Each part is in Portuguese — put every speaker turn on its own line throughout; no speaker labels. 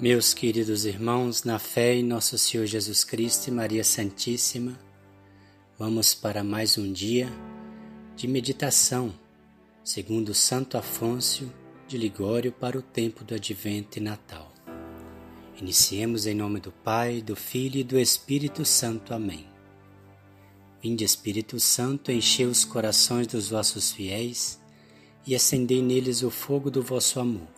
Meus queridos irmãos, na fé em nosso Senhor Jesus Cristo e Maria Santíssima, vamos para mais um dia de meditação, segundo Santo Afonso de Ligório para o tempo do Advento e Natal. Iniciemos em nome do Pai, do Filho e do Espírito Santo. Amém. Vinde, Espírito Santo, enchei os corações dos vossos fiéis e acendei neles o fogo do vosso amor.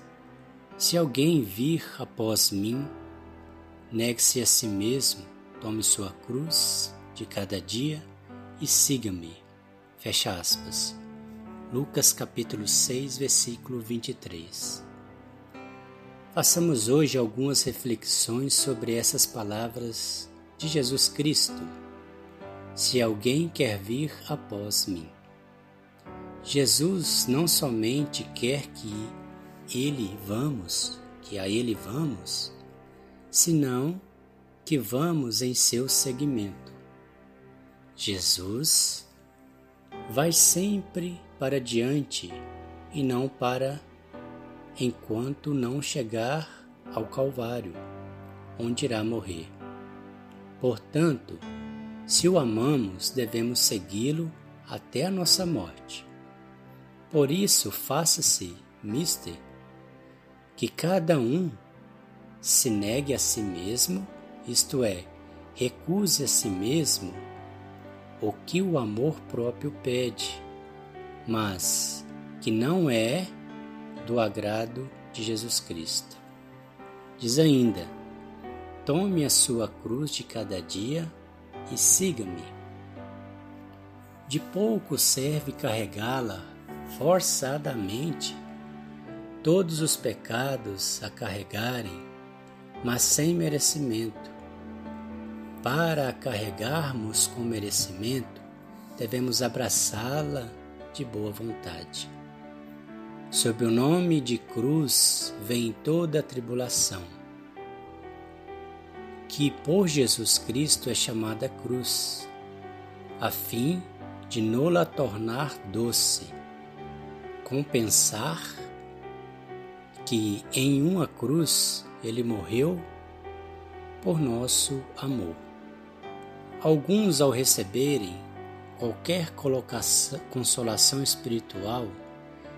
Se alguém vir após mim, negue-se a si mesmo, tome sua cruz de cada dia e siga-me. Fecha aspas. Lucas capítulo 6, versículo 23. Façamos hoje algumas reflexões sobre essas palavras de Jesus Cristo. Se alguém quer vir após mim. Jesus não somente quer que ele vamos, que a ele vamos, senão que vamos em seu seguimento. Jesus vai sempre para diante e não para enquanto não chegar ao Calvário, onde irá morrer. Portanto, se o amamos, devemos segui-lo até a nossa morte. Por isso, faça-se, mister, que cada um se negue a si mesmo, isto é, recuse a si mesmo o que o amor próprio pede, mas que não é do agrado de Jesus Cristo. Diz ainda: Tome a sua cruz de cada dia e siga-me. De pouco serve carregá-la forçadamente todos os pecados a carregarem, mas sem merecimento. Para a carregarmos com merecimento, devemos abraçá-la de boa vontade. Sob o nome de cruz vem toda a tribulação, que por Jesus Cristo é chamada cruz, a fim de nola tornar doce, compensar que em uma cruz ele morreu por nosso amor. Alguns, ao receberem qualquer consolação espiritual,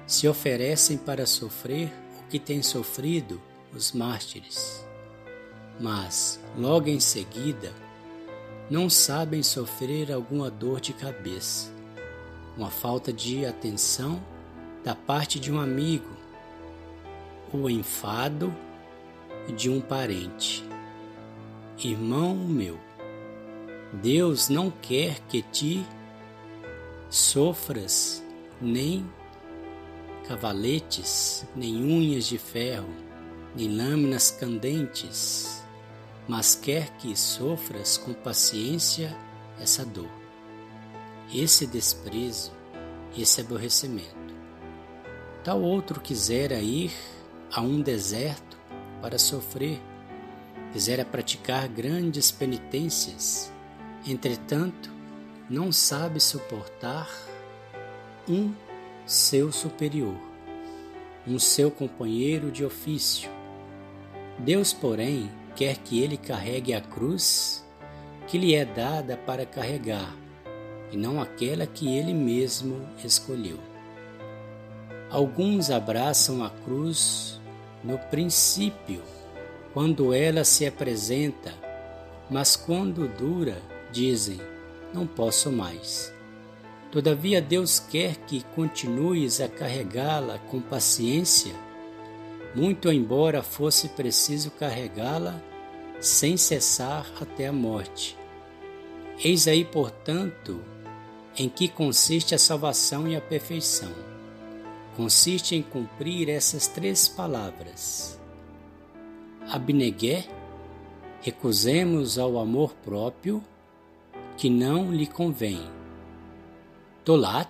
se oferecem para sofrer o que têm sofrido os mártires. Mas, logo em seguida, não sabem sofrer alguma dor de cabeça, uma falta de atenção da parte de um amigo o enfado de um parente. Irmão meu, Deus não quer que te sofras nem cavaletes, nem unhas de ferro, nem lâminas candentes, mas quer que sofras com paciência essa dor, esse desprezo, esse aborrecimento. Tal outro quisera ir a um deserto para sofrer, quisera praticar grandes penitências, entretanto, não sabe suportar um seu superior, um seu companheiro de ofício. Deus, porém, quer que ele carregue a cruz que lhe é dada para carregar, e não aquela que ele mesmo escolheu. Alguns abraçam a cruz no princípio, quando ela se apresenta, mas quando dura, dizem: Não posso mais. Todavia, Deus quer que continues a carregá-la com paciência, muito embora fosse preciso carregá-la sem cessar até a morte. Eis aí, portanto, em que consiste a salvação e a perfeição consiste em cumprir essas três palavras: Abnegué, recusemos ao amor próprio que não lhe convém. Tolat,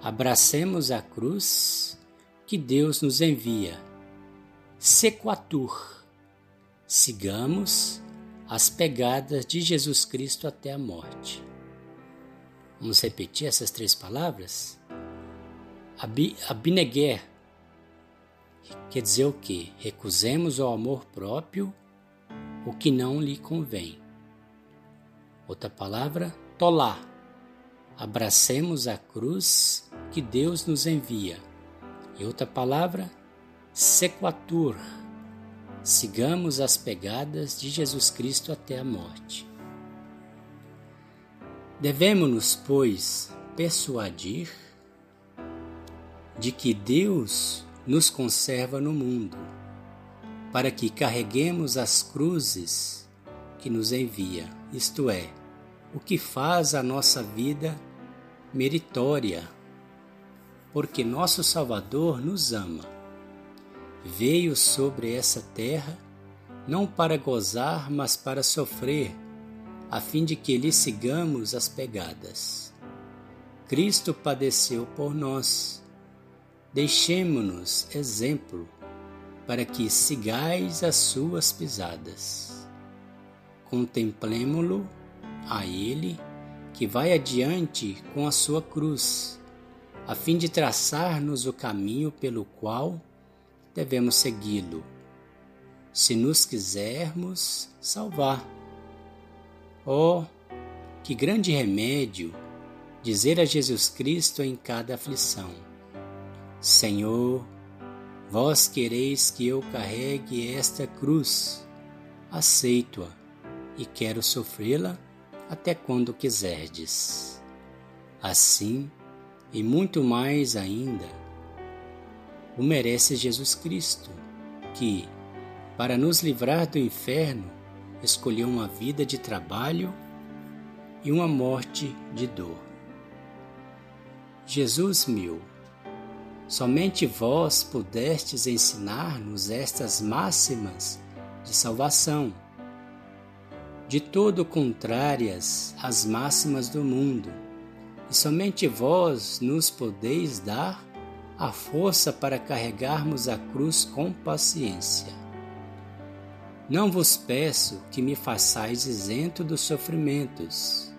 abracemos a cruz que Deus nos envia. Sequatur, sigamos as pegadas de Jesus Cristo até a morte. Vamos repetir essas três palavras? Ab abneguer quer dizer o que? Recusemos ao amor próprio o que não lhe convém. Outra palavra, tolá. Abracemos a cruz que Deus nos envia. E outra palavra, sequatur. Sigamos as pegadas de Jesus Cristo até a morte. Devemos-nos, pois, persuadir de que Deus nos conserva no mundo, para que carreguemos as cruzes que nos envia, isto é, o que faz a nossa vida meritória, porque nosso Salvador nos ama. Veio sobre essa terra não para gozar, mas para sofrer a fim de que lhe sigamos as pegadas. Cristo padeceu por nós. Deixemo-nos exemplo para que sigais as suas pisadas. Contemplemo-lo a Ele que vai adiante com a sua cruz, a fim de traçar-nos o caminho pelo qual devemos segui-lo, se nos quisermos salvar. Oh, que grande remédio dizer a Jesus Cristo em cada aflição: Senhor, vós quereis que eu carregue esta cruz, aceito-a e quero sofrê-la até quando quiserdes. Assim, e muito mais ainda, o merece Jesus Cristo, que, para nos livrar do inferno, escolheu uma vida de trabalho e uma morte de dor. Jesus meu, somente vós pudestes ensinar-nos estas máximas de salvação, de todo contrárias às máximas do mundo, e somente vós nos podeis dar a força para carregarmos a cruz com paciência. Não vos peço que me façais isento dos sofrimentos.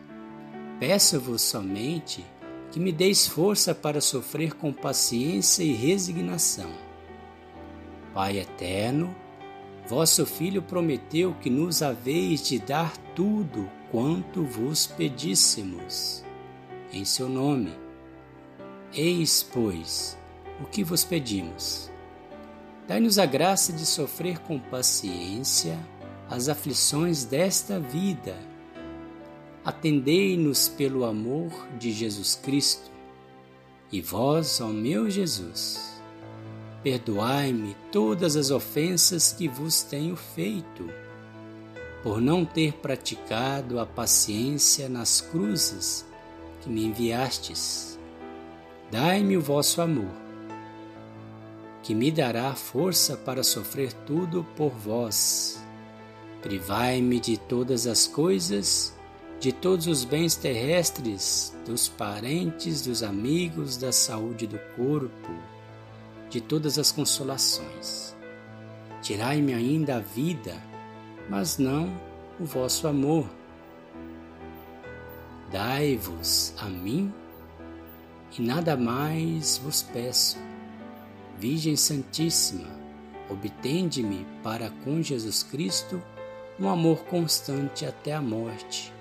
Peço-vos somente que me deis força para sofrer com paciência e resignação. Pai eterno, vosso Filho prometeu que nos haveis de dar tudo quanto vos pedíssemos, em seu nome. Eis, pois, o que vos pedimos Dai-nos a graça de sofrer com paciência as aflições desta vida. Atendei-nos pelo amor de Jesus Cristo. E vós, ó meu Jesus, perdoai-me todas as ofensas que vos tenho feito, por não ter praticado a paciência nas cruzes que me enviastes. Dai-me o vosso amor que me dará força para sofrer tudo por vós. Privai-me de todas as coisas, de todos os bens terrestres, dos parentes, dos amigos, da saúde do corpo, de todas as consolações. Tirai-me ainda a vida, mas não o vosso amor. Dai-vos a mim e nada mais vos peço Virgem Santíssima, obtende-me para com Jesus Cristo um amor constante até a morte.